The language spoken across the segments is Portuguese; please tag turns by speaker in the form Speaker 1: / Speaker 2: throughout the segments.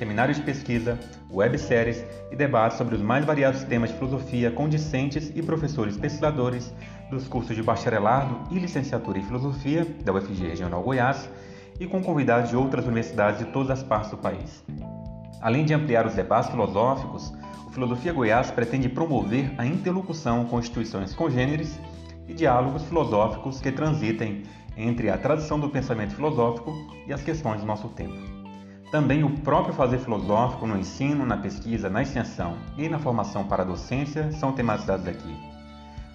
Speaker 1: seminários de pesquisa, webséries e debates sobre os mais variados temas de filosofia com discentes e professores pesquisadores dos cursos de bacharelado e licenciatura em filosofia da UFG Regional Goiás e com convidados de outras universidades de todas as partes do país. Além de ampliar os debates filosóficos, o Filosofia Goiás pretende promover a interlocução com instituições congêneres e diálogos filosóficos que transitem entre a tradição do pensamento filosófico e as questões do nosso tempo. Também o próprio fazer filosófico no ensino, na pesquisa, na extensão e na formação para a docência são tematizados aqui.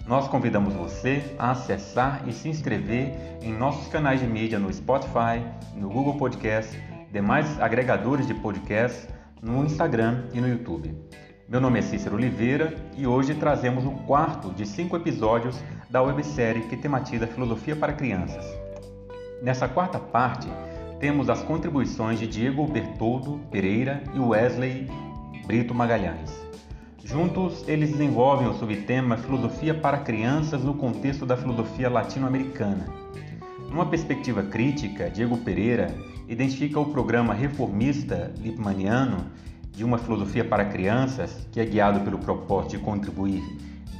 Speaker 1: Nós convidamos você a acessar e se inscrever em nossos canais de mídia no Spotify, no Google Podcast, demais agregadores de podcast, no Instagram e no YouTube. Meu nome é Cícero Oliveira e hoje trazemos o quarto de cinco episódios da websérie que tematiza filosofia para crianças. Nessa quarta parte, temos as contribuições de Diego Bertoldo Pereira e Wesley Brito Magalhães. Juntos, eles desenvolvem o subtema Filosofia para Crianças no contexto da filosofia latino-americana. Numa perspectiva crítica, Diego Pereira identifica o programa reformista lipmaniano de uma filosofia para crianças, que é guiado pelo propósito de contribuir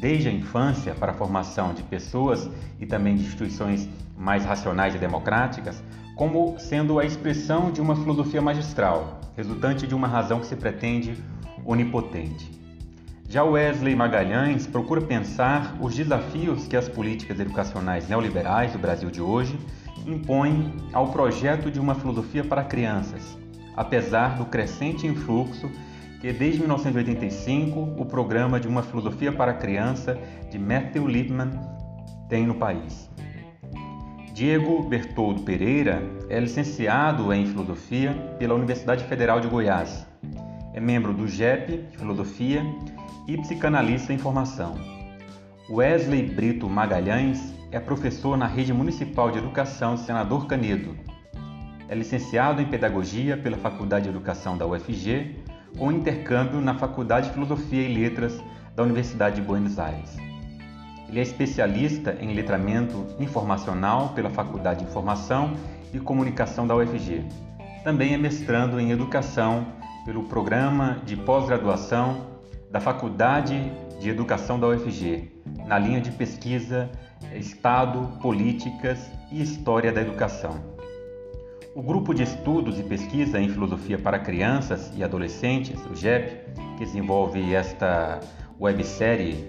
Speaker 1: desde a infância para a formação de pessoas e também de instituições mais racionais e democráticas, como sendo a expressão de uma filosofia magistral, resultante de uma razão que se pretende onipotente. Já Wesley Magalhães procura pensar os desafios que as políticas educacionais neoliberais do Brasil de hoje impõem ao projeto de uma filosofia para crianças, apesar do crescente influxo que desde 1985 o programa de uma filosofia para criança de Matthew Lipman tem no país. Diego Bertoldo Pereira é licenciado em Filosofia pela Universidade Federal de Goiás. É membro do GEP de Filosofia e psicanalista em formação. Wesley Brito Magalhães é professor na Rede Municipal de Educação Senador Canedo. É licenciado em Pedagogia pela Faculdade de Educação da UFG, com intercâmbio na Faculdade de Filosofia e Letras da Universidade de Buenos Aires. Ele é especialista em letramento informacional pela Faculdade de Informação e Comunicação da UFG. Também é mestrando em Educação pelo Programa de Pós-Graduação da Faculdade de Educação da UFG, na linha de pesquisa Estado, Políticas e História da Educação. O Grupo de Estudos e Pesquisa em Filosofia para Crianças e Adolescentes, o GEP, que desenvolve esta websérie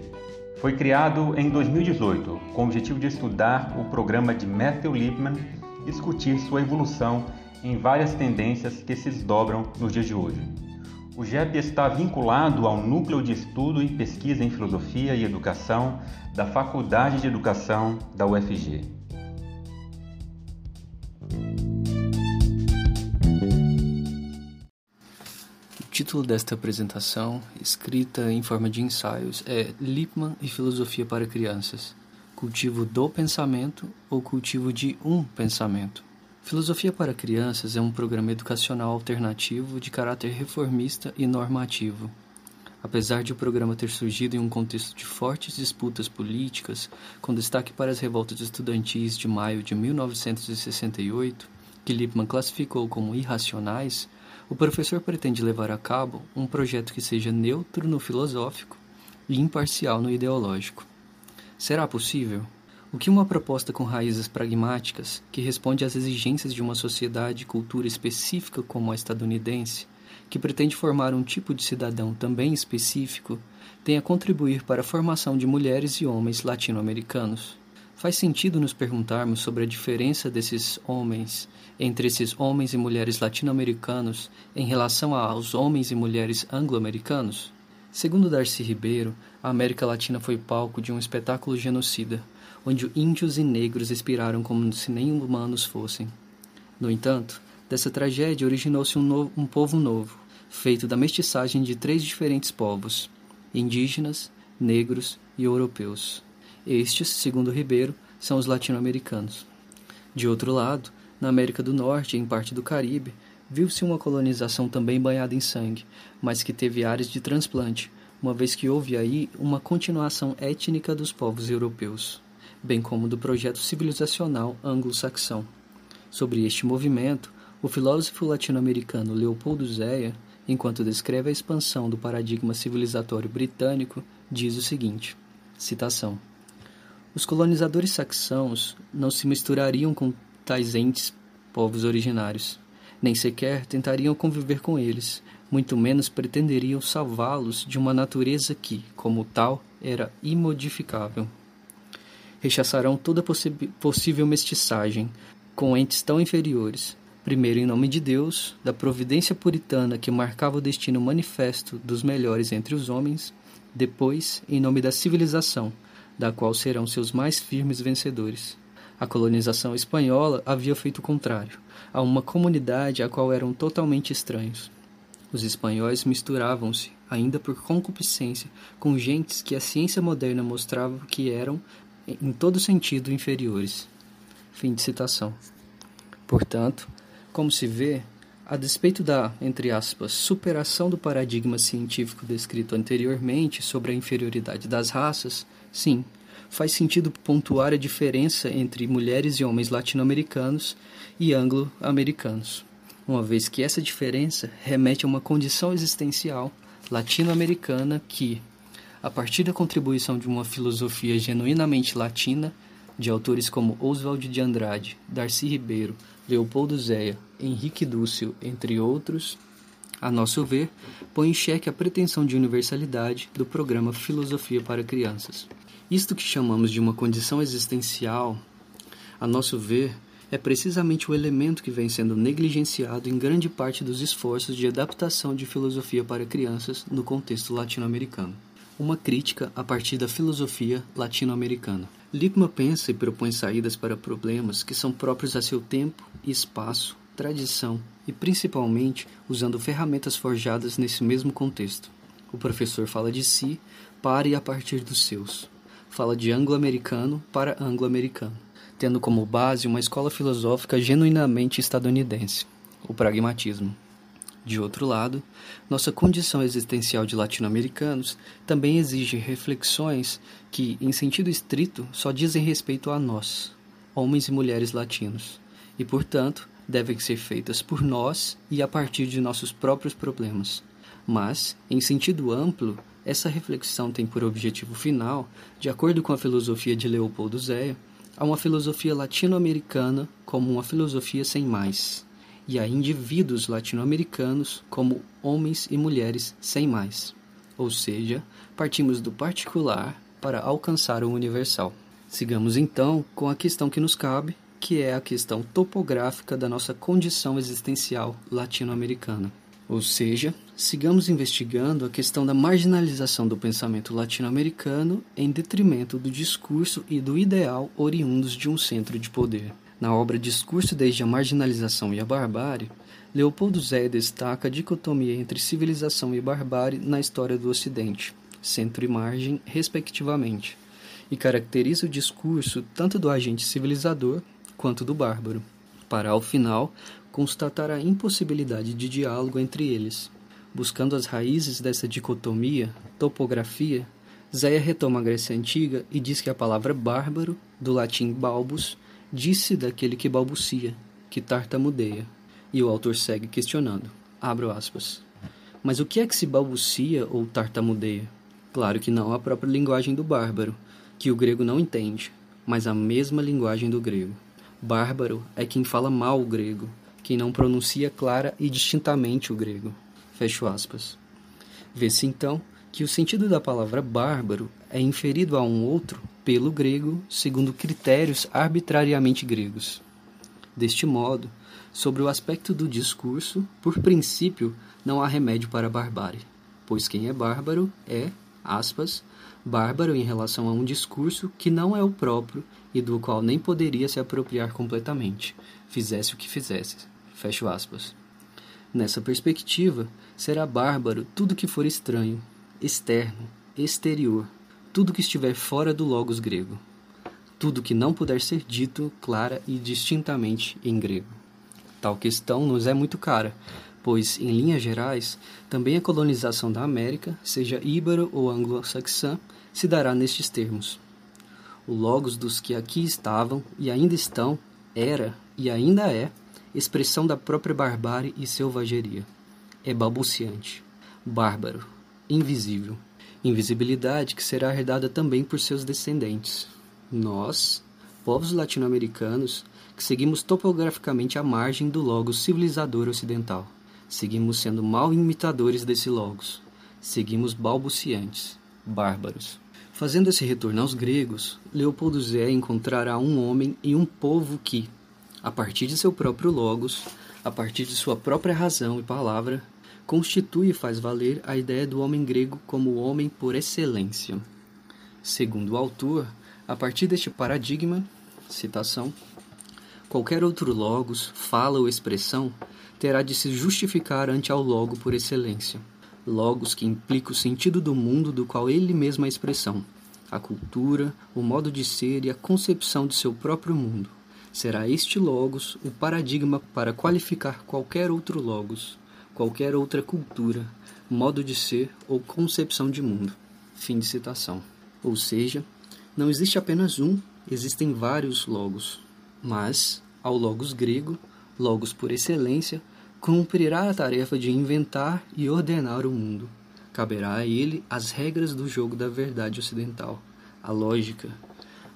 Speaker 1: foi criado em 2018 com o objetivo de estudar o programa de Matthew Lipman e discutir sua evolução em várias tendências que se desdobram nos dias de hoje. O GEP está vinculado ao Núcleo de Estudo e Pesquisa em Filosofia e Educação da Faculdade de Educação da UFG.
Speaker 2: Título desta apresentação, escrita em forma de ensaios, é Lippmann e Filosofia para Crianças: Cultivo do Pensamento ou Cultivo de um Pensamento. Filosofia para Crianças é um programa educacional alternativo de caráter reformista e normativo. Apesar de o programa ter surgido em um contexto de fortes disputas políticas, com destaque para as revoltas estudantis de maio de 1968, que Lippmann classificou como irracionais, o professor pretende levar a cabo um projeto que seja neutro no filosófico e imparcial no ideológico. Será possível? O que uma proposta com raízes pragmáticas, que responde às exigências de uma sociedade e cultura específica como a estadunidense, que pretende formar um tipo de cidadão também específico, tem a contribuir para a formação de mulheres e homens latino-americanos? Faz sentido nos perguntarmos sobre a diferença desses homens entre esses homens e mulheres latino-americanos em relação aos homens e mulheres anglo-americanos? Segundo Darcy Ribeiro, a América Latina foi palco de um espetáculo genocida, onde índios e negros expiraram como se nem humanos fossem. No entanto, dessa tragédia originou-se um, um povo novo, feito da mestiçagem de três diferentes povos: indígenas, negros e europeus. Estes, segundo Ribeiro, são os latino-americanos. De outro lado, na América do Norte e em parte do Caribe, viu-se uma colonização também banhada em sangue, mas que teve áreas de transplante, uma vez que houve aí uma continuação étnica dos povos europeus, bem como do projeto civilizacional anglo-saxão. Sobre este movimento, o filósofo latino-americano Leopoldo Zéia, enquanto descreve a expansão do paradigma civilizatório britânico, diz o seguinte: citação. Os colonizadores saxãos não se misturariam com tais entes povos originários, nem sequer tentariam conviver com eles, muito menos pretenderiam salvá-los de uma natureza que, como tal, era imodificável. Rechaçarão toda possível mestiçagem com entes tão inferiores, primeiro em nome de Deus, da providência puritana que marcava o destino manifesto dos melhores entre os homens, depois em nome da civilização, da qual serão seus mais firmes vencedores. A colonização espanhola havia feito o contrário, a uma comunidade à qual eram totalmente estranhos. Os espanhóis misturavam-se, ainda por concupiscência, com gentes que a ciência moderna mostrava que eram, em todo sentido, inferiores. Fim de citação. Portanto, como se vê, a despeito da, entre aspas, superação do paradigma científico descrito anteriormente sobre a inferioridade das raças, sim, faz sentido pontuar a diferença entre mulheres e homens latino-americanos e anglo-americanos uma vez que essa diferença remete a uma condição existencial latino-americana que, a partir da contribuição de uma filosofia genuinamente latina, de autores como Oswald de Andrade, Darcy Ribeiro, Leopoldo Zéia, Henrique Dúcio, entre outros, a nosso ver, põe em xeque a pretensão de universalidade do programa Filosofia para Crianças. Isto que chamamos de uma condição existencial, a nosso ver, é precisamente o elemento que vem sendo negligenciado em grande parte dos esforços de adaptação de filosofia para crianças no contexto latino-americano. Uma crítica a partir da filosofia latino-americana. Lippmann pensa e propõe saídas para problemas que são próprios a seu tempo e espaço, tradição e principalmente usando ferramentas forjadas nesse mesmo contexto. O professor fala de si para e a partir dos seus. Fala de anglo-americano para anglo-americano tendo como base uma escola filosófica genuinamente estadunidense, o pragmatismo. De outro lado, nossa condição existencial de latino-americanos também exige reflexões que, em sentido estrito, só dizem respeito a nós, homens e mulheres latinos, e, portanto, devem ser feitas por nós e a partir de nossos próprios problemas. Mas, em sentido amplo, essa reflexão tem por objetivo final, de acordo com a filosofia de Leopoldo Zéia, a uma filosofia latino-americana como uma filosofia sem mais, e a indivíduos latino-americanos como homens e mulheres sem mais. Ou seja, partimos do particular para alcançar o universal. Sigamos então com a questão que nos cabe, que é a questão topográfica da nossa condição existencial latino-americana. Ou seja, sigamos investigando a questão da marginalização do pensamento latino-americano em detrimento do discurso e do ideal oriundos de um centro de poder. Na obra Discurso desde a Marginalização e a Barbárie, Leopoldo Zé destaca a dicotomia entre civilização e barbárie na história do Ocidente, centro e margem, respectivamente, e caracteriza o discurso tanto do agente civilizador quanto do bárbaro, para, ao final, constatar a impossibilidade de diálogo entre eles. Buscando as raízes dessa dicotomia, topografia, Zéia retoma a Grécia Antiga e diz que a palavra bárbaro, do latim balbus, disse daquele que balbucia, que tartamudeia. E o autor segue questionando. Abro aspas. Mas o que é que se balbucia ou tartamudeia? Claro que não a própria linguagem do bárbaro, que o grego não entende, mas a mesma linguagem do grego. Bárbaro é quem fala mal o grego, quem não pronuncia clara e distintamente o grego. Fecho aspas. Vê-se então que o sentido da palavra bárbaro é inferido a um outro pelo grego segundo critérios arbitrariamente gregos. Deste modo, sobre o aspecto do discurso, por princípio, não há remédio para a barbárie, pois quem é bárbaro é, aspas, bárbaro em relação a um discurso que não é o próprio e do qual nem poderia se apropriar completamente, fizesse o que fizesse. Fecho aspas. Nessa perspectiva, será bárbaro tudo que for estranho, externo, exterior, tudo que estiver fora do logos grego, tudo que não puder ser dito clara e distintamente em grego. Tal questão nos é muito cara, pois, em linhas gerais, também a colonização da América, seja íbaro ou anglo-saxã, se dará nestes termos. O logos dos que aqui estavam e ainda estão era e ainda é expressão da própria barbárie e selvageria. É balbuciante, bárbaro, invisível. Invisibilidade que será herdada também por seus descendentes. Nós, povos latino-americanos, que seguimos topograficamente à margem do logos civilizador ocidental, seguimos sendo mal imitadores desse logos. Seguimos balbuciantes, bárbaros. Fazendo esse retorno aos gregos, Leopoldo Zé encontrará um homem e um povo que, a partir de seu próprio logos, a partir de sua própria razão e palavra, constitui e faz valer a ideia do homem grego como o homem por excelência. Segundo o autor, a partir deste paradigma, citação, qualquer outro logos, fala ou expressão terá de se justificar ante ao logo por excelência. Logos que implica o sentido do mundo do qual ele mesmo é a expressão, a cultura, o modo de ser e a concepção de seu próprio mundo será este logos o paradigma para qualificar qualquer outro logos, qualquer outra cultura, modo de ser ou concepção de mundo. Fim de citação. Ou seja, não existe apenas um, existem vários logos, mas, ao logos grego, logos por excelência, cumprirá a tarefa de inventar e ordenar o mundo. Caberá a ele as regras do jogo da verdade ocidental, a lógica.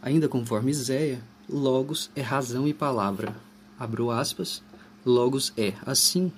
Speaker 2: Ainda conforme Zéia, Logos é razão e palavra. Abro aspas. Logos é, assim,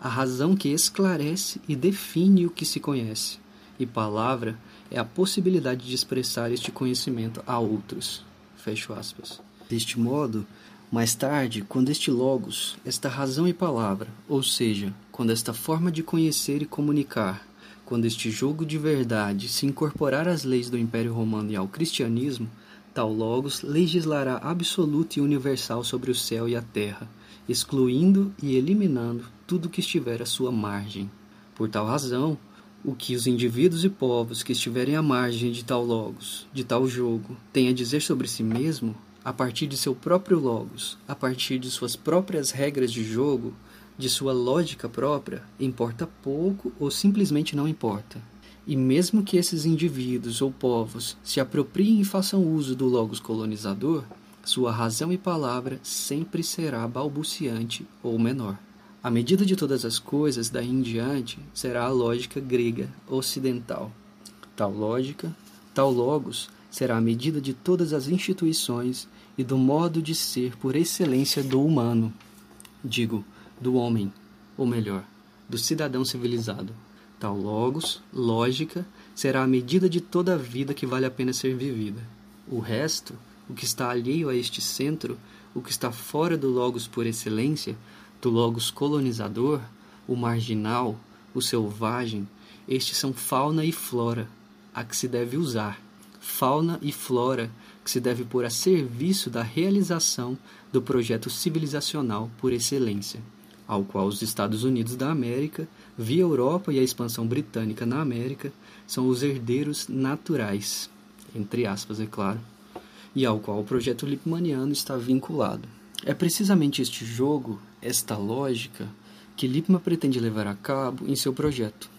Speaker 2: a razão que esclarece e define o que se conhece, e palavra é a possibilidade de expressar este conhecimento a outros. Fecho aspas. Deste modo, mais tarde, quando este logos, esta razão e palavra, ou seja, quando esta forma de conhecer e comunicar, quando este jogo de verdade se incorporar às leis do Império Romano e ao cristianismo, Tal Logos legislará absoluto e universal sobre o céu e a terra, excluindo e eliminando tudo que estiver à sua margem. Por tal razão, o que os indivíduos e povos que estiverem à margem de tal Logos, de tal jogo, têm a dizer sobre si mesmo, a partir de seu próprio Logos, a partir de suas próprias regras de jogo, de sua lógica própria, importa pouco ou simplesmente não importa. E mesmo que esses indivíduos ou povos se apropriem e façam uso do logos colonizador, sua razão e palavra sempre será balbuciante ou menor. A medida de todas as coisas daí em diante será a lógica grega ocidental. Tal lógica, tal logos, será a medida de todas as instituições e do modo de ser por excelência do humano. Digo, do homem, ou melhor, do cidadão civilizado. Tal logos, lógica, será a medida de toda a vida que vale a pena ser vivida. O resto, o que está alheio a este centro, o que está fora do logos por excelência, do logos colonizador, o marginal, o selvagem, estes são fauna e flora, a que se deve usar. Fauna e flora que se deve pôr a serviço da realização do projeto civilizacional por excelência, ao qual os Estados Unidos da América via Europa e a expansão britânica na América, são os herdeiros naturais, entre aspas, é claro, e ao qual o projeto Lippmanniano está vinculado. É precisamente este jogo, esta lógica, que Lippmann pretende levar a cabo em seu projeto.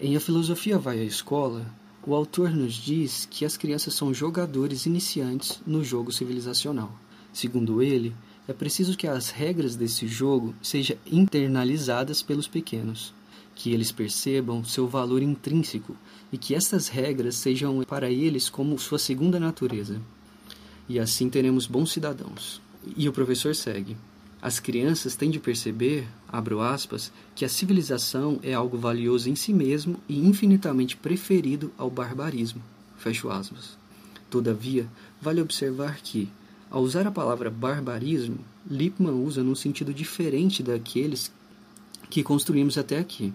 Speaker 2: Em A Filosofia Vai à Escola, o autor nos diz que as crianças são jogadores iniciantes no jogo civilizacional. Segundo ele, é preciso que as regras desse jogo sejam internalizadas pelos pequenos que eles percebam seu valor intrínseco e que estas regras sejam para eles como sua segunda natureza. E assim teremos bons cidadãos. E o professor segue. As crianças têm de perceber, abro aspas, que a civilização é algo valioso em si mesmo e infinitamente preferido ao barbarismo. Fecho aspas. Todavia, vale observar que, ao usar a palavra barbarismo, Lippmann usa num sentido diferente daqueles que construímos até aqui.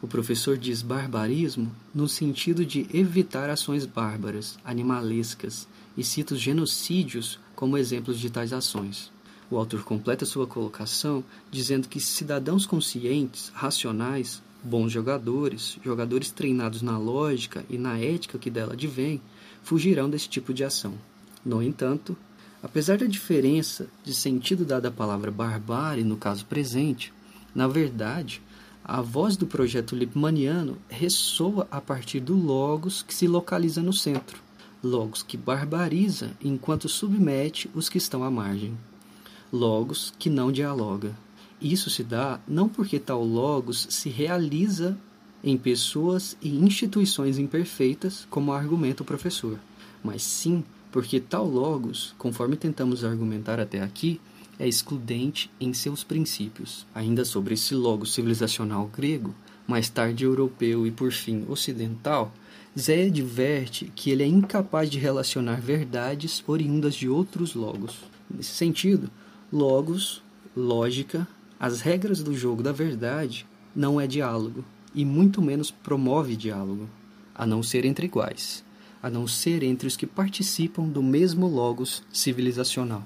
Speaker 2: O professor diz barbarismo no sentido de evitar ações bárbaras, animalescas, e cita os genocídios como exemplos de tais ações. O autor completa sua colocação dizendo que cidadãos conscientes, racionais, bons jogadores, jogadores treinados na lógica e na ética que dela advém, fugirão desse tipo de ação. No entanto, apesar da diferença de sentido dada à palavra barbárie no caso presente, na verdade, a voz do projeto Lippmanniano ressoa a partir do logos que se localiza no centro, logos que barbariza enquanto submete os que estão à margem logos que não dialoga. Isso se dá não porque tal logos se realiza em pessoas e instituições imperfeitas, como argumenta o professor, mas sim porque tal logos, conforme tentamos argumentar até aqui, é excludente em seus princípios. Ainda sobre esse logos civilizacional grego, mais tarde europeu e por fim ocidental, Zé adverte que ele é incapaz de relacionar verdades oriundas de outros logos. Nesse sentido, Logos, lógica, as regras do jogo da verdade não é diálogo e muito menos promove diálogo, a não ser entre iguais, a não ser entre os que participam do mesmo logos civilizacional.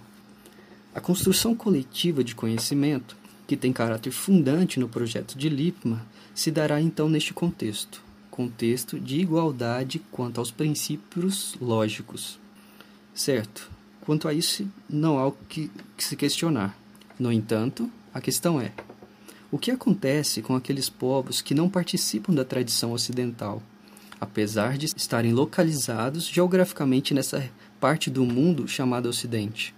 Speaker 2: A construção coletiva de conhecimento, que tem caráter fundante no projeto de Lippmann, se dará então neste contexto, contexto de igualdade quanto aos princípios lógicos. Certo, Quanto a isso, não há o que, que se questionar. No entanto, a questão é: o que acontece com aqueles povos que não participam da tradição ocidental, apesar de estarem localizados geograficamente nessa parte do mundo chamada Ocidente?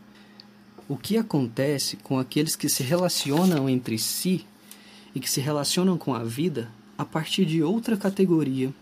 Speaker 2: O que acontece com aqueles que se relacionam entre si e que se relacionam com a vida a partir de outra categoria,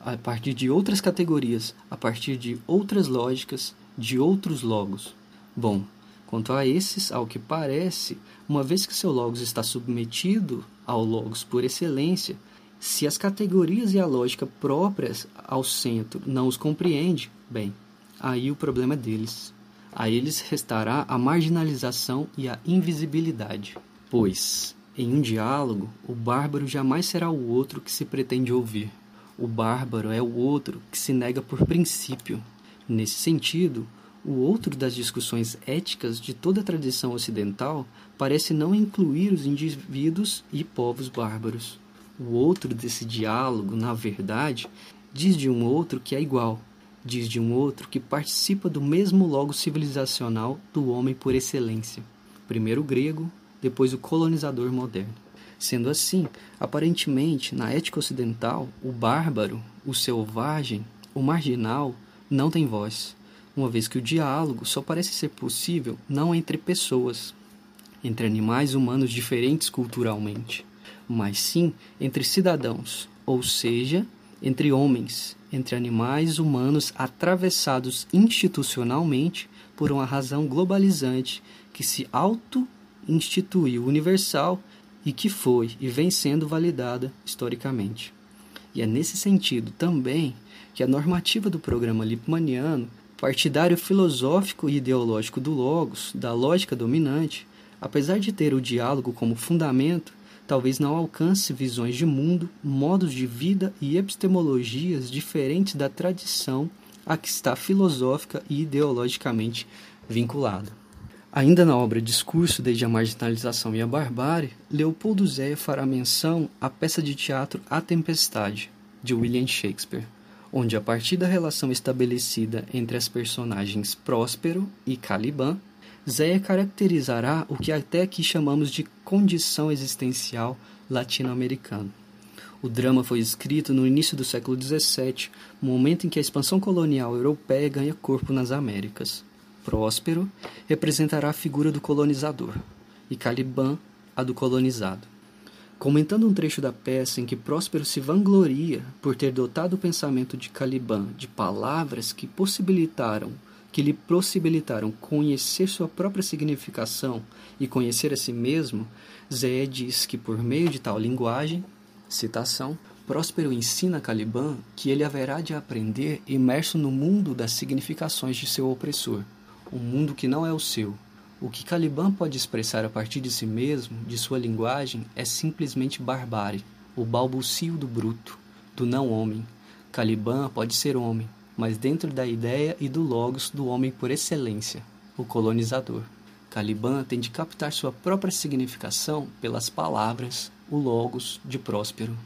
Speaker 2: a partir de outras categorias, a partir de outras lógicas de outros logos. Bom, quanto a esses, ao que parece, uma vez que seu logos está submetido ao logos por excelência, se as categorias e a lógica próprias ao centro não os compreende, bem, aí o problema é deles. A eles restará a marginalização e a invisibilidade. Pois, em um diálogo, o bárbaro jamais será o outro que se pretende ouvir. O bárbaro é o outro que se nega por princípio, Nesse sentido, o outro das discussões éticas de toda a tradição ocidental parece não incluir os indivíduos e povos bárbaros. O outro desse diálogo, na verdade, diz de um outro que é igual, diz de um outro que participa do mesmo logo civilizacional do homem por excelência. Primeiro o grego, depois o colonizador moderno. Sendo assim, aparentemente, na ética ocidental, o bárbaro, o selvagem, o marginal, não tem voz, uma vez que o diálogo só parece ser possível não entre pessoas, entre animais humanos diferentes culturalmente, mas sim entre cidadãos, ou seja, entre homens, entre animais humanos atravessados institucionalmente por uma razão globalizante que se auto-instituiu universal e que foi e vem sendo validada historicamente. E é nesse sentido também que a normativa do programa Lippmanniano, partidário filosófico e ideológico do Logos, da lógica dominante, apesar de ter o diálogo como fundamento, talvez não alcance visões de mundo, modos de vida e epistemologias diferentes da tradição a que está filosófica e ideologicamente vinculada. Ainda na obra Discurso desde a Marginalização e a Barbárie, Leopoldo Zéia fará menção à peça de teatro A Tempestade, de William Shakespeare onde, a partir da relação estabelecida entre as personagens Próspero e Caliban, Zéia caracterizará o que até aqui chamamos de condição existencial latino-americana. O drama foi escrito no início do século XVII, momento em que a expansão colonial europeia ganha corpo nas Américas. Próspero representará a figura do colonizador e Caliban a do colonizado. Comentando um trecho da peça em que Próspero se vangloria por ter dotado o pensamento de Caliban de palavras que possibilitaram que lhe possibilitaram conhecer sua própria significação e conhecer a si mesmo, Zé diz que por meio de tal linguagem, citação, Próspero ensina Caliban que ele haverá de aprender imerso no mundo das significações de seu opressor, um mundo que não é o seu, o que Caliban pode expressar a partir de si mesmo, de sua linguagem, é simplesmente barbárie, o balbucio do bruto, do não-homem. Caliban pode ser homem, mas dentro da ideia e do logos do homem por excelência, o colonizador. Caliban tem de captar sua própria significação pelas palavras, o logos de Próspero.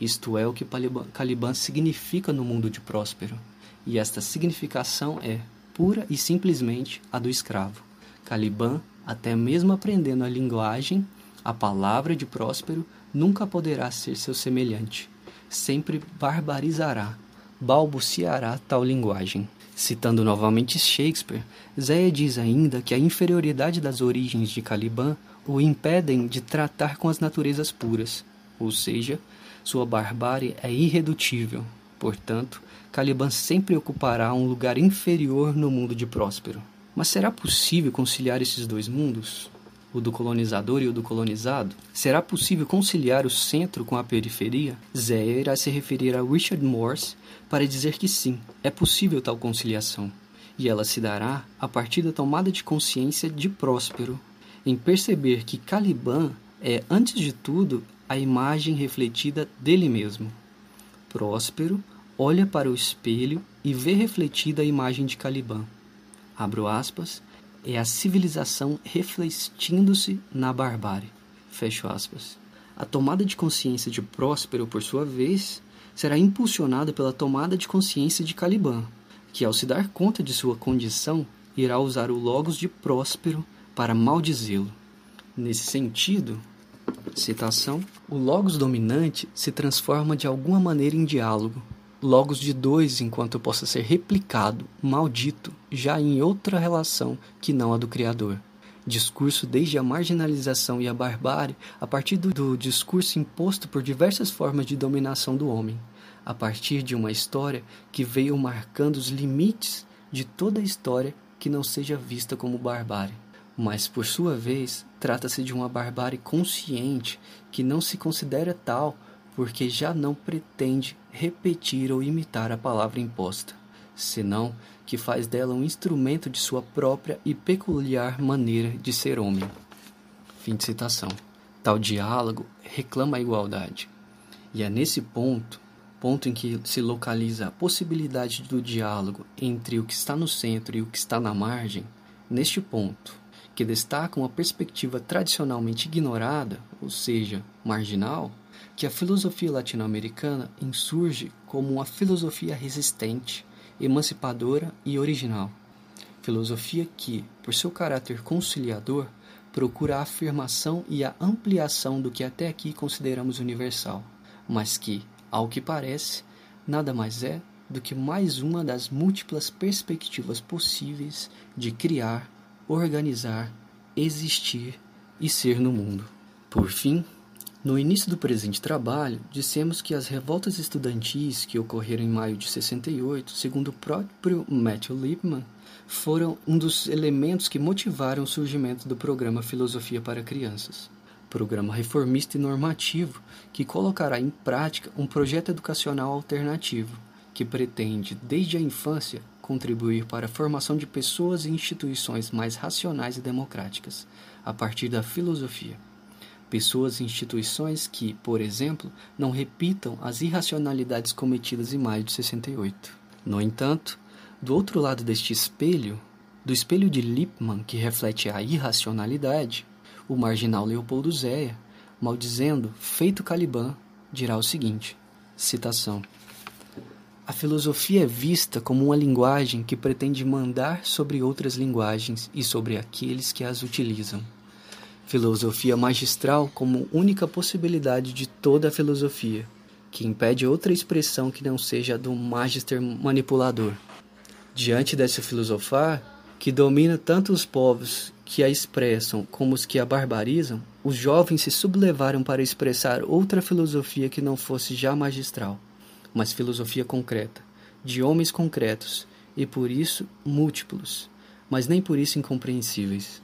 Speaker 2: Isto é o que Caliban significa no mundo de Próspero. E esta significação é pura e simplesmente a do escravo. Caliban, até mesmo aprendendo a linguagem, a palavra de Próspero, nunca poderá ser seu semelhante. Sempre barbarizará, balbuciará tal linguagem. Citando novamente Shakespeare, Zéia diz ainda que a inferioridade das origens de Caliban o impedem de tratar com as naturezas puras, ou seja, sua barbárie é irredutível. Portanto, Caliban sempre ocupará um lugar inferior no mundo de Próspero. Mas será possível conciliar esses dois mundos? O do colonizador e o do colonizado? Será possível conciliar o centro com a periferia? Zéia irá se referir a Richard Morse para dizer que sim, é possível tal conciliação. E ela se dará a partir da tomada de consciência de Próspero, em perceber que Caliban é, antes de tudo, a imagem refletida dele mesmo. Próspero olha para o espelho e vê refletida a imagem de Caliban. Abro aspas, é a civilização refletindo-se na barbárie. Fecho aspas. A tomada de consciência de Próspero, por sua vez, será impulsionada pela tomada de consciência de Caliban, que, ao se dar conta de sua condição, irá usar o logos de Próspero para maldizê-lo. Nesse sentido, citação, o logos dominante se transforma de alguma maneira em diálogo, logos de dois enquanto possa ser replicado, maldito, já em outra relação que não a do Criador. Discurso desde a marginalização e a barbárie a partir do, discurso imposto por diversas formas de dominação do homem, a partir de uma história que veio marcando os limites de toda a história que não seja vista como barbárie. Mas, por sua vez, trata-se de uma barbárie consciente que não se considera tal porque já não pretende repetir ou imitar a palavra imposta, senão que faz dela um instrumento de sua própria e peculiar maneira de ser homem. Fim de citação. Tal diálogo reclama a igualdade. E é nesse ponto, ponto em que se localiza a possibilidade do diálogo entre o que está no centro e o que está na margem, neste ponto, que destaca uma perspectiva tradicionalmente ignorada, ou seja, marginal, que a filosofia latino-americana insurge como uma filosofia resistente, emancipadora e original. Filosofia que, por seu caráter conciliador, procura a afirmação e a ampliação do que até aqui consideramos universal, mas que, ao que parece, nada mais é do que mais uma das múltiplas perspectivas possíveis de criar, organizar, existir e ser no mundo. Por fim, no início do presente trabalho, dissemos que as revoltas estudantis que ocorreram em maio de 68, segundo o próprio Matthew Lipman, foram um dos elementos que motivaram o surgimento do programa Filosofia para Crianças, programa reformista e normativo que colocará em prática um projeto educacional alternativo que pretende, desde a infância, contribuir para a formação de pessoas e instituições mais racionais e democráticas, a partir da filosofia pessoas e instituições que, por exemplo, não repitam as irracionalidades cometidas em maio de 68. No entanto, do outro lado deste espelho, do espelho de Lippmann que reflete a irracionalidade, o marginal Leopoldo Zéia, maldizendo feito Caliban, dirá o seguinte: citação. A filosofia é vista como uma linguagem que pretende mandar sobre outras linguagens e sobre aqueles que as utilizam filosofia magistral como única possibilidade de toda a filosofia, que impede outra expressão que não seja a do magister manipulador. Diante desse filosofar, que domina tanto os povos que a expressam como os que a barbarizam, os jovens se sublevaram para expressar outra filosofia que não fosse já magistral, mas filosofia concreta, de homens concretos, e por isso múltiplos, mas nem por isso incompreensíveis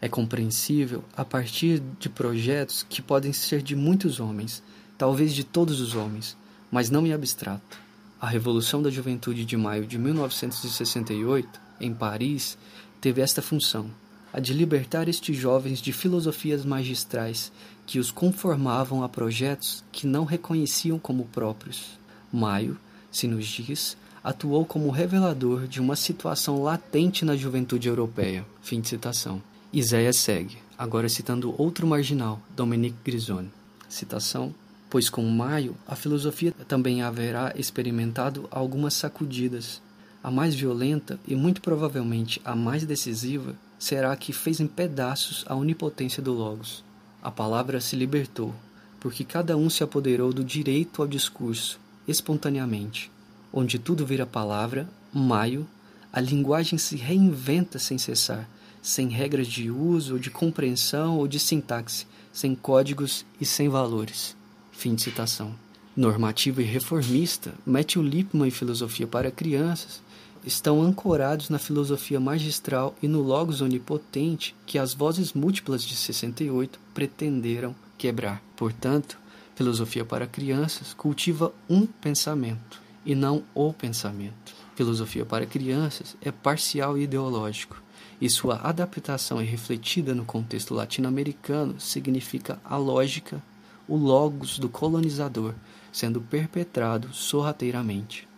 Speaker 2: é compreensível a partir de projetos que podem ser de muitos homens, talvez de todos os homens, mas não em abstrato. A Revolução da Juventude de maio de 1968, em Paris, teve esta função, a de libertar estes jovens de filosofias magistrais que os conformavam a projetos que não reconheciam como próprios. Maio, se nos diz, atuou como revelador de uma situação latente na juventude europeia. Fim de citação Iséias segue, agora citando outro marginal, Dominique Grisoni. Citação: Pois com Maio, a filosofia também haverá experimentado algumas sacudidas. A mais violenta, e muito provavelmente a mais decisiva, será a que fez em pedaços a onipotência do Logos. A palavra se libertou, porque cada um se apoderou do direito ao discurso, espontaneamente. Onde tudo vira palavra, Maio, a linguagem se reinventa sem cessar, sem regras de uso, de compreensão ou de sintaxe, sem códigos e sem valores. Fim de citação. Normativo e reformista, Matthew Lipman e Filosofia para Crianças estão ancorados na filosofia magistral e no logos onipotente que as vozes múltiplas de 68 pretenderam quebrar. Portanto, Filosofia para Crianças cultiva um pensamento e não o pensamento. Filosofia para Crianças é parcial e ideológico, e sua adaptação é refletida no contexto latino-americano significa a lógica, o logos do colonizador, sendo perpetrado sorrateiramente.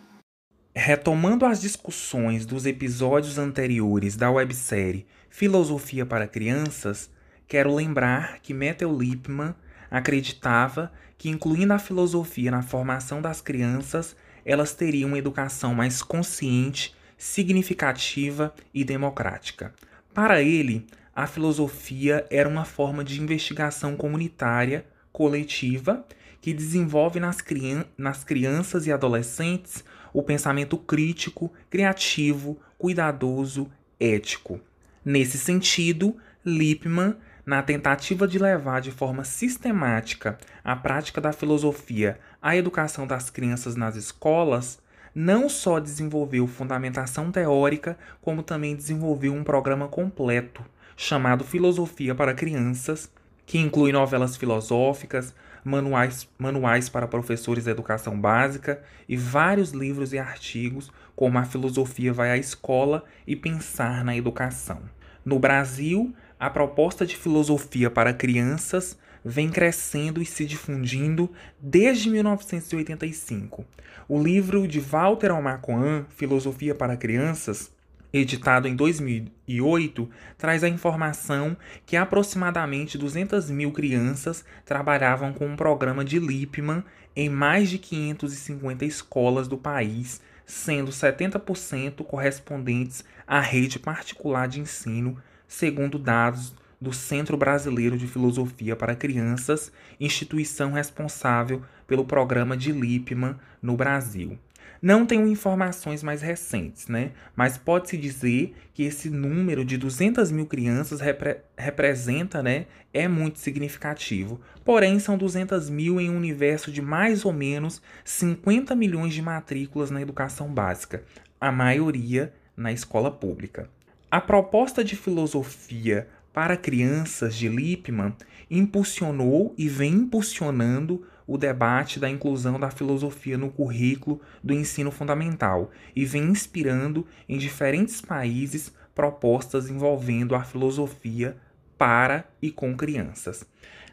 Speaker 3: Retomando as discussões dos episódios anteriores da websérie Filosofia para Crianças, quero lembrar que Methel Lipman acreditava que, incluindo a filosofia na formação das crianças, elas teriam uma educação mais consciente, significativa e democrática. Para ele, a filosofia era uma forma de investigação comunitária, coletiva, que desenvolve nas, crian nas crianças e adolescentes o pensamento crítico, criativo, cuidadoso, ético. Nesse sentido, Lippmann, na tentativa de levar de forma sistemática a prática da filosofia à educação das crianças nas escolas, não só desenvolveu fundamentação teórica, como também desenvolveu um programa completo chamado Filosofia para Crianças, que inclui novelas filosóficas, manuais, manuais para professores de educação básica e vários livros e artigos como A Filosofia Vai à Escola e Pensar na Educação. No Brasil, a proposta de filosofia para crianças vem crescendo e se difundindo desde 1985. O livro de Walter Almacoan, Filosofia para Crianças, editado em 2008, traz a informação que aproximadamente 200 mil crianças trabalhavam com um programa de Lippmann em mais de 550 escolas do país, sendo 70% correspondentes à rede particular de ensino, segundo dados do Centro Brasileiro de Filosofia para Crianças, instituição responsável pelo programa de Lippmann no Brasil. Não tenho informações mais recentes, né? Mas pode-se dizer que esse número de 200 mil crianças repre representa, né? É muito significativo. Porém, são 200 mil em um universo de mais ou menos 50 milhões de matrículas na educação básica, a maioria na escola pública. A proposta de filosofia para crianças de Lippmann impulsionou e vem impulsionando o debate da inclusão da filosofia no currículo do ensino fundamental e vem inspirando em diferentes países propostas envolvendo a filosofia para e com crianças.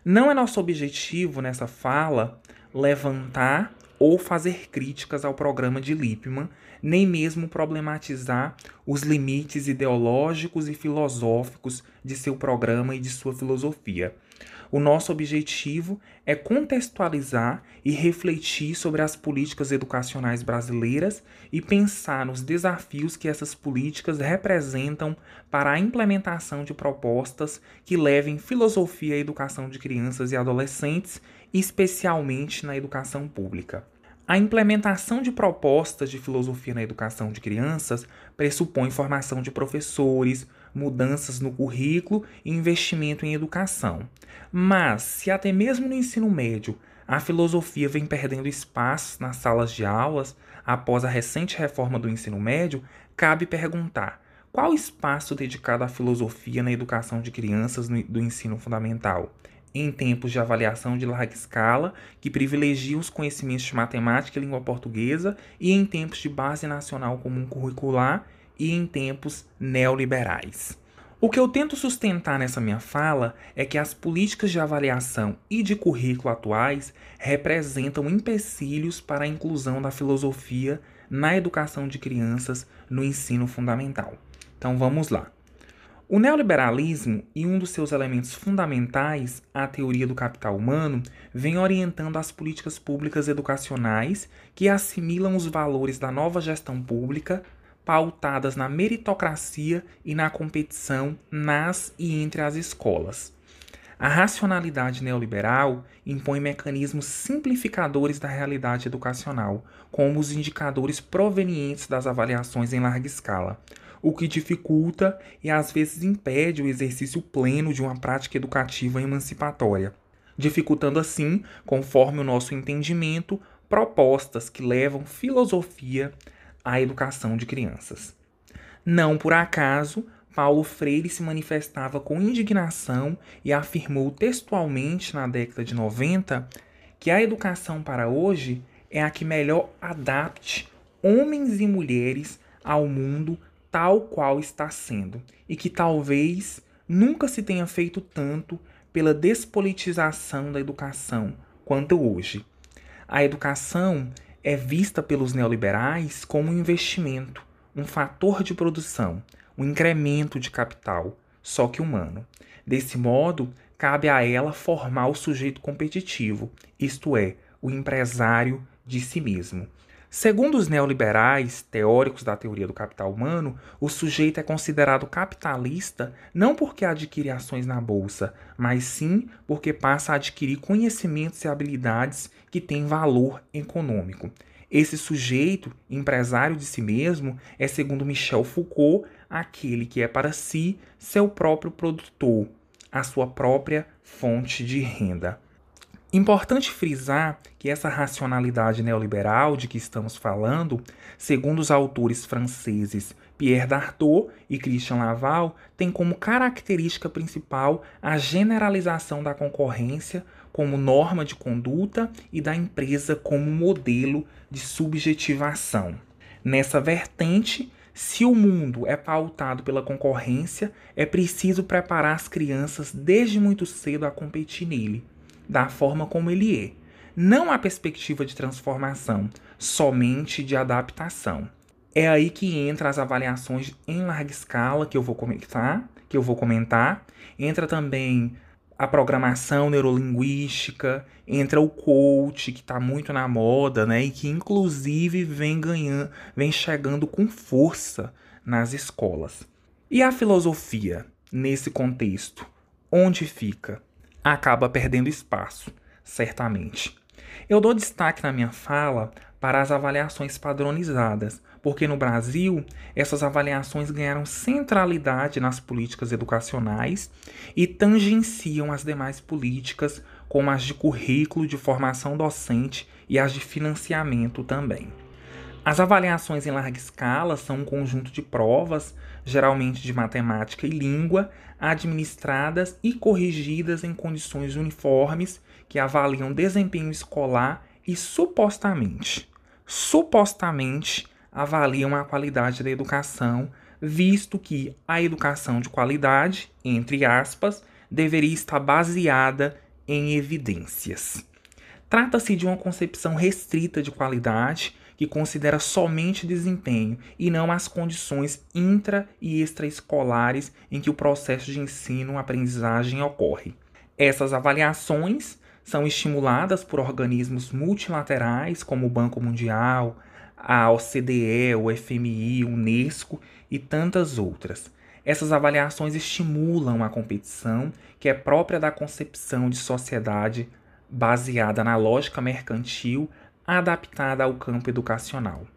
Speaker 3: Não é nosso objetivo nessa fala levantar ou fazer críticas ao programa de Lippmann, nem mesmo problematizar os limites ideológicos e filosóficos de seu programa e de sua filosofia. O nosso objetivo é contextualizar e refletir sobre as políticas educacionais brasileiras e pensar nos desafios que essas políticas representam para a implementação de propostas que levem filosofia à educação de crianças e adolescentes, especialmente na educação pública. A implementação de propostas de filosofia na educação de crianças pressupõe formação de professores, mudanças no currículo e investimento em educação. Mas, se até mesmo no ensino médio a filosofia vem perdendo espaço nas salas de aulas após a recente reforma do ensino médio, cabe perguntar: qual espaço dedicado à filosofia na educação de crianças do ensino fundamental? Em tempos de avaliação de larga escala, que privilegiam os conhecimentos de matemática e língua portuguesa, e em tempos de base nacional comum curricular e em tempos neoliberais. O que eu tento sustentar nessa minha fala é que as políticas de avaliação e de currículo atuais representam empecilhos para a inclusão da filosofia na educação de crianças no ensino fundamental. Então vamos lá. O neoliberalismo e um dos seus elementos fundamentais, a teoria do capital humano, vem orientando as políticas públicas educacionais que assimilam os valores da nova gestão pública, pautadas na meritocracia e na competição nas e entre as escolas. A racionalidade neoliberal impõe mecanismos simplificadores da realidade educacional, como os indicadores provenientes das avaliações em larga escala o que dificulta e às vezes impede o exercício pleno de uma prática educativa emancipatória, dificultando assim, conforme o nosso entendimento, propostas que levam filosofia à educação de crianças. Não por acaso, Paulo Freire se manifestava com indignação e afirmou textualmente na década de 90 que a educação para hoje é a que melhor adapte homens e mulheres ao mundo tal qual está sendo, e que talvez nunca se tenha feito tanto pela despolitização da educação quanto hoje. A educação é vista pelos neoliberais como um investimento, um fator de produção, um incremento de capital, só que humano. Desse modo, cabe a ela formar o sujeito competitivo, isto é, o empresário de si mesmo. Segundo os neoliberais, teóricos da teoria do capital humano, o sujeito é considerado capitalista não porque adquire ações na bolsa, mas sim porque passa a adquirir conhecimentos e habilidades que têm valor econômico. Esse sujeito, empresário de si mesmo, é, segundo Michel Foucault, aquele que é para si seu próprio produtor, a sua própria fonte de renda. Importante frisar que essa racionalidade neoliberal de que estamos falando, segundo os autores franceses Pierre Dartot e Christian Laval, tem como característica principal a generalização da concorrência como norma de conduta e da empresa como modelo de subjetivação. Nessa vertente, se o mundo é pautado pela concorrência, é preciso preparar as crianças desde muito cedo a competir nele da forma como ele é. Não há perspectiva de transformação, somente de adaptação. É aí que entra as avaliações em larga escala que eu vou comentar, que eu vou comentar. Entra também a programação neurolinguística, entra o coach, que está muito na moda, né? E que inclusive vem ganhando, vem chegando com força nas escolas. E a filosofia, nesse contexto, onde fica? Acaba perdendo espaço, certamente. Eu dou destaque na minha fala para as avaliações padronizadas, porque no Brasil essas avaliações ganharam centralidade nas políticas educacionais e tangenciam as demais políticas, como as de currículo, de formação docente e as de financiamento também. As avaliações em larga escala são um conjunto de provas, geralmente de matemática e língua, administradas e corrigidas em condições uniformes que avaliam desempenho escolar e supostamente, supostamente avaliam a qualidade da educação, visto que a educação de qualidade, entre aspas, deveria estar baseada em evidências. Trata-se de uma concepção restrita de qualidade que considera somente desempenho e não as condições intra e extraescolares em que o processo de ensino-aprendizagem ocorre. Essas avaliações são estimuladas por organismos multilaterais como o Banco Mundial, a OCDE, o FMI, o Unesco e tantas outras. Essas avaliações estimulam a competição, que é própria da concepção de sociedade baseada na lógica mercantil adaptada ao campo educacional.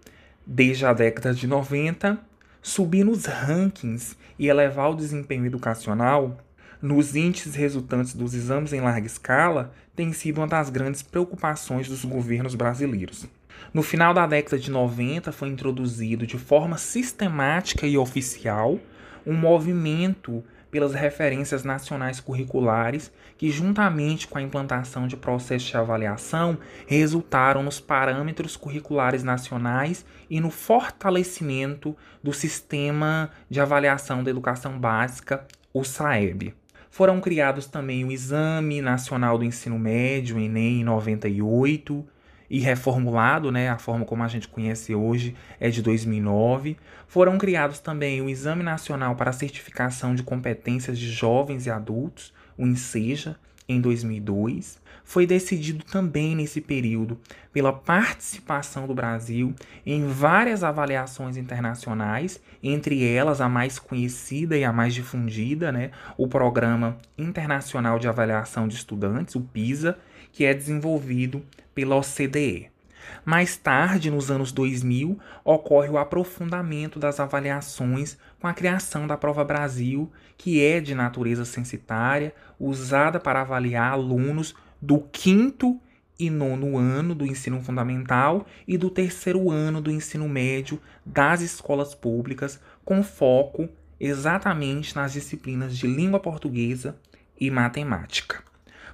Speaker 3: Desde a década de 90, subir nos rankings e elevar o desempenho educacional nos índices resultantes dos exames em larga escala tem sido uma das grandes preocupações dos governos brasileiros. No final da década de 90 foi introduzido de forma sistemática e oficial um movimento pelas referências nacionais curriculares, que, juntamente com a implantação de processos de avaliação, resultaram nos parâmetros curriculares nacionais e no fortalecimento do sistema de avaliação da educação básica, o SAEB. Foram criados também o Exame Nacional do Ensino Médio, Enem, em 98, e reformulado, né, a forma como a gente conhece hoje é de 2009. Foram criados também o Exame Nacional para Certificação de Competências de Jovens e Adultos, o INSEJA, em 2002. Foi decidido também nesse período pela participação do Brasil em várias avaliações internacionais, entre elas a mais conhecida e a mais difundida, né, o Programa Internacional de Avaliação de Estudantes, o PISA, que é desenvolvido pela OCDE. Mais tarde, nos anos 2000, ocorre o aprofundamento das avaliações com a criação da Prova Brasil, que é de natureza censitária, usada para avaliar alunos do quinto e nono ano do ensino fundamental e do terceiro ano do ensino médio das escolas públicas, com foco exatamente nas disciplinas de língua portuguesa e matemática.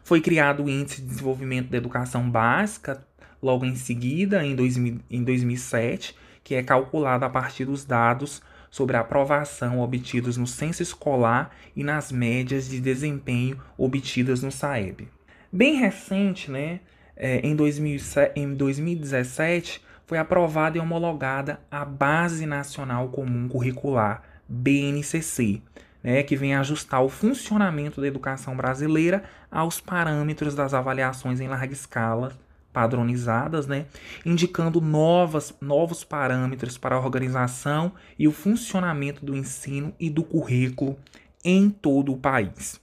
Speaker 3: Foi criado o Índice de Desenvolvimento da Educação Básica, logo em seguida, em, 2000, em 2007, que é calculado a partir dos dados sobre a aprovação obtidos no censo escolar e nas médias de desempenho obtidas no SAEB. Bem recente, né, é, em, 2007, em 2017, foi aprovada e homologada a Base Nacional Comum Curricular, BNCC, né, que vem ajustar o funcionamento da educação brasileira aos parâmetros das avaliações em larga escala padronizadas, né, indicando novas, novos parâmetros para a organização e o funcionamento do ensino e do currículo em todo o país.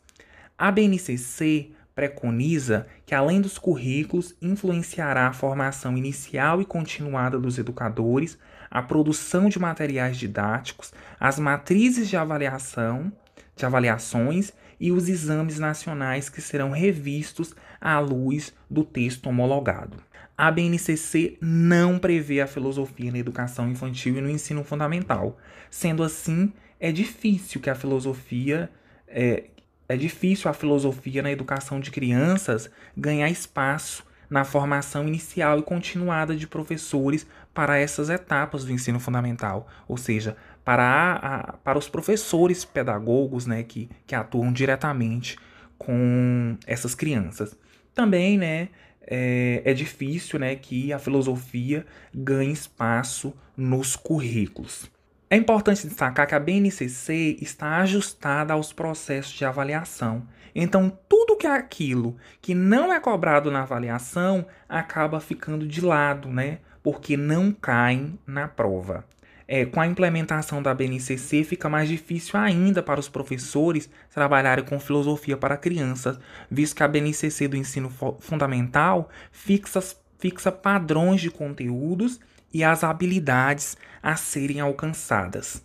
Speaker 3: A BNCC preconiza que, além dos currículos, influenciará a formação inicial e continuada dos educadores, a produção de materiais didáticos, as matrizes de avaliação, de avaliações e os exames nacionais que serão revistos à luz do texto homologado. A BNCC não prevê a filosofia na educação infantil e no ensino fundamental. Sendo assim, é difícil que a filosofia é, é difícil a filosofia na educação de crianças ganhar espaço na formação inicial e continuada de professores para essas etapas do ensino fundamental, ou seja, para, a, a, para os professores pedagogos né, que, que atuam diretamente com essas crianças. Também né, é, é difícil né, que a filosofia ganhe espaço nos currículos. É importante destacar que a BNCC está ajustada aos processos de avaliação. Então, tudo que é aquilo que não é cobrado na avaliação acaba ficando de lado, né? Porque não caem na prova. É, com a implementação da BNCC, fica mais difícil ainda para os professores trabalharem com filosofia para crianças, visto que a BNCC do ensino fundamental fixa, fixa padrões de conteúdos e as habilidades a serem alcançadas.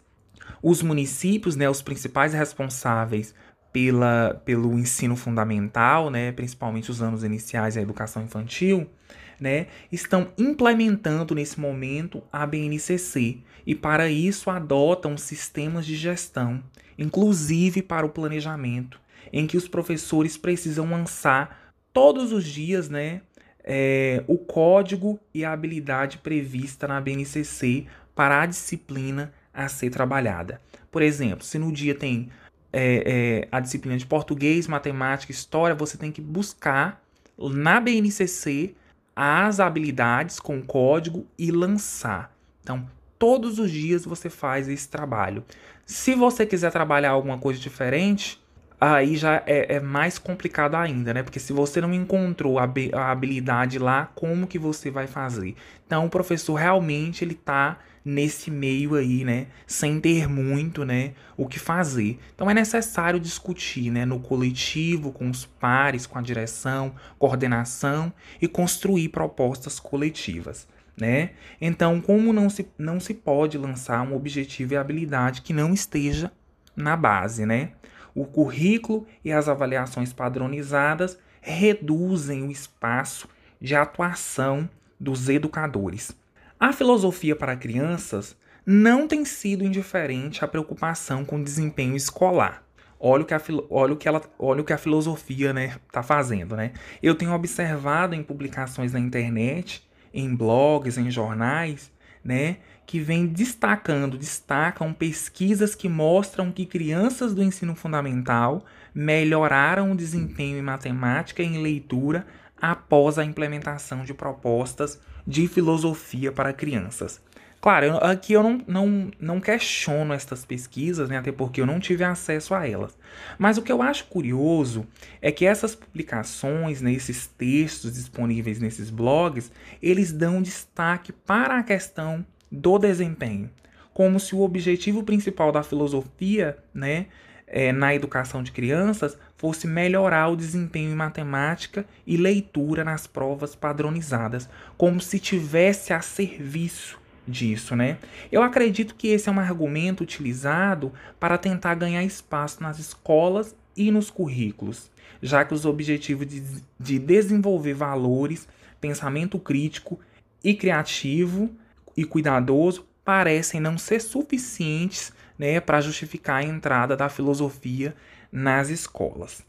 Speaker 3: Os municípios, né, os principais responsáveis pela, pelo ensino fundamental, né, principalmente os anos iniciais da educação infantil, né, estão implementando nesse momento a BNCC e para isso adotam sistemas de gestão, inclusive para o planejamento, em que os professores precisam lançar todos os dias, né, é, o código e a habilidade prevista na BNCC para a disciplina a ser trabalhada. Por exemplo, se no dia tem é, é, a disciplina de português, matemática, história, você tem que buscar na BNCC as habilidades com código e lançar. Então, todos os dias você faz esse trabalho. Se você quiser trabalhar alguma coisa diferente, aí já é, é, mais complicado ainda, né? Porque se você não encontrou a, a, habilidade lá, como que você vai fazer? Então o professor realmente ele tá nesse meio aí, né? Sem ter muito, né? O que fazer. Então é necessário discutir, né? No coletivo, com os pares, com a direção, coordenação e construir propostas coletivas. Né? Então, como não se, não se pode lançar um objetivo e habilidade que não esteja na base, né? O currículo e as avaliações padronizadas reduzem o espaço de atuação dos educadores. A filosofia para crianças não tem sido indiferente à preocupação com o desempenho escolar. Olha o que a, olha o que ela, olha o que a filosofia está né, tá fazendo. Né? Eu tenho observado em publicações na internet, em blogs, em jornais, né, que vem destacando, destacam pesquisas que mostram que crianças do ensino fundamental melhoraram o desempenho em matemática e em leitura após a implementação de propostas de filosofia para crianças. Claro, eu, aqui eu não, não, não questiono estas pesquisas, né, até porque eu não tive acesso a elas. Mas o que eu acho curioso é que essas publicações, né, esses textos disponíveis nesses blogs, eles dão destaque para a questão do desempenho, como se o objetivo principal da filosofia, né, é, na educação de crianças fosse melhorar o desempenho em matemática e leitura nas provas padronizadas, como se tivesse a serviço disso, né? Eu acredito que esse é um argumento utilizado para tentar ganhar espaço nas escolas e nos currículos, já que os objetivos de, de desenvolver valores, pensamento crítico e criativo e cuidadoso parecem não ser suficientes né, para justificar a entrada da filosofia nas escolas.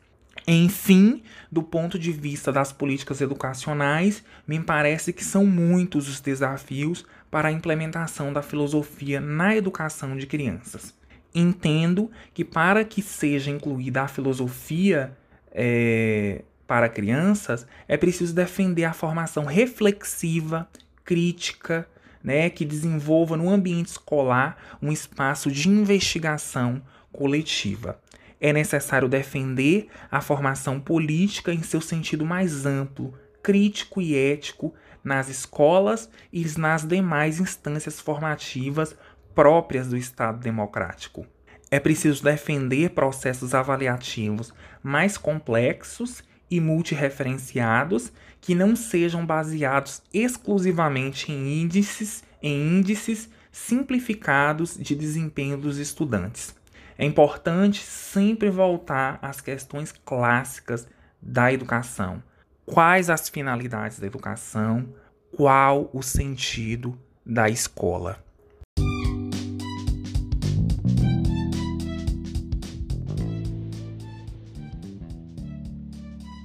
Speaker 3: Enfim, do ponto de vista das políticas educacionais, me parece que são muitos os desafios para a implementação da filosofia na educação de crianças. Entendo que para que seja incluída a filosofia é, para crianças, é preciso defender a formação reflexiva, crítica, né, que desenvolva no ambiente escolar um espaço de investigação coletiva. É necessário defender a formação política em seu sentido mais amplo, crítico e ético nas escolas e nas demais instâncias formativas próprias do Estado democrático. É preciso defender processos avaliativos mais complexos e multireferenciados que não sejam baseados exclusivamente em índices, em índices simplificados de desempenho dos estudantes. É importante sempre voltar às questões clássicas da educação. Quais as finalidades da educação? Qual o sentido da escola?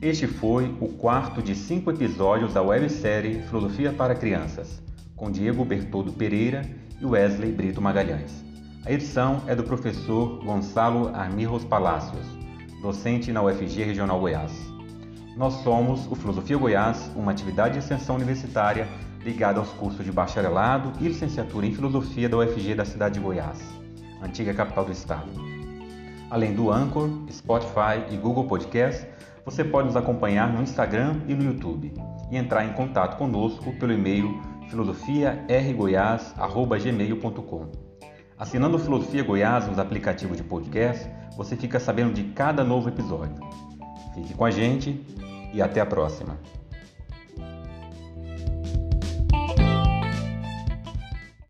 Speaker 1: Este foi o quarto de cinco episódios da websérie Filosofia para Crianças, com Diego Bertoldo Pereira e Wesley Brito Magalhães. A edição é do professor Gonçalo Armirros Palácios, docente na UFG Regional Goiás. Nós somos o Filosofia Goiás, uma atividade de extensão universitária ligada aos cursos de bacharelado e licenciatura em Filosofia da UFG da cidade de Goiás, antiga capital do estado. Além do Anchor, Spotify e Google Podcast, você pode nos acompanhar no Instagram e no YouTube e entrar em contato conosco pelo e-mail filosofiargoiás.gmail.com. Assinando Filosofia Goiás nos aplicativos de podcast, você fica sabendo de cada novo episódio. Fique com a gente e até a próxima!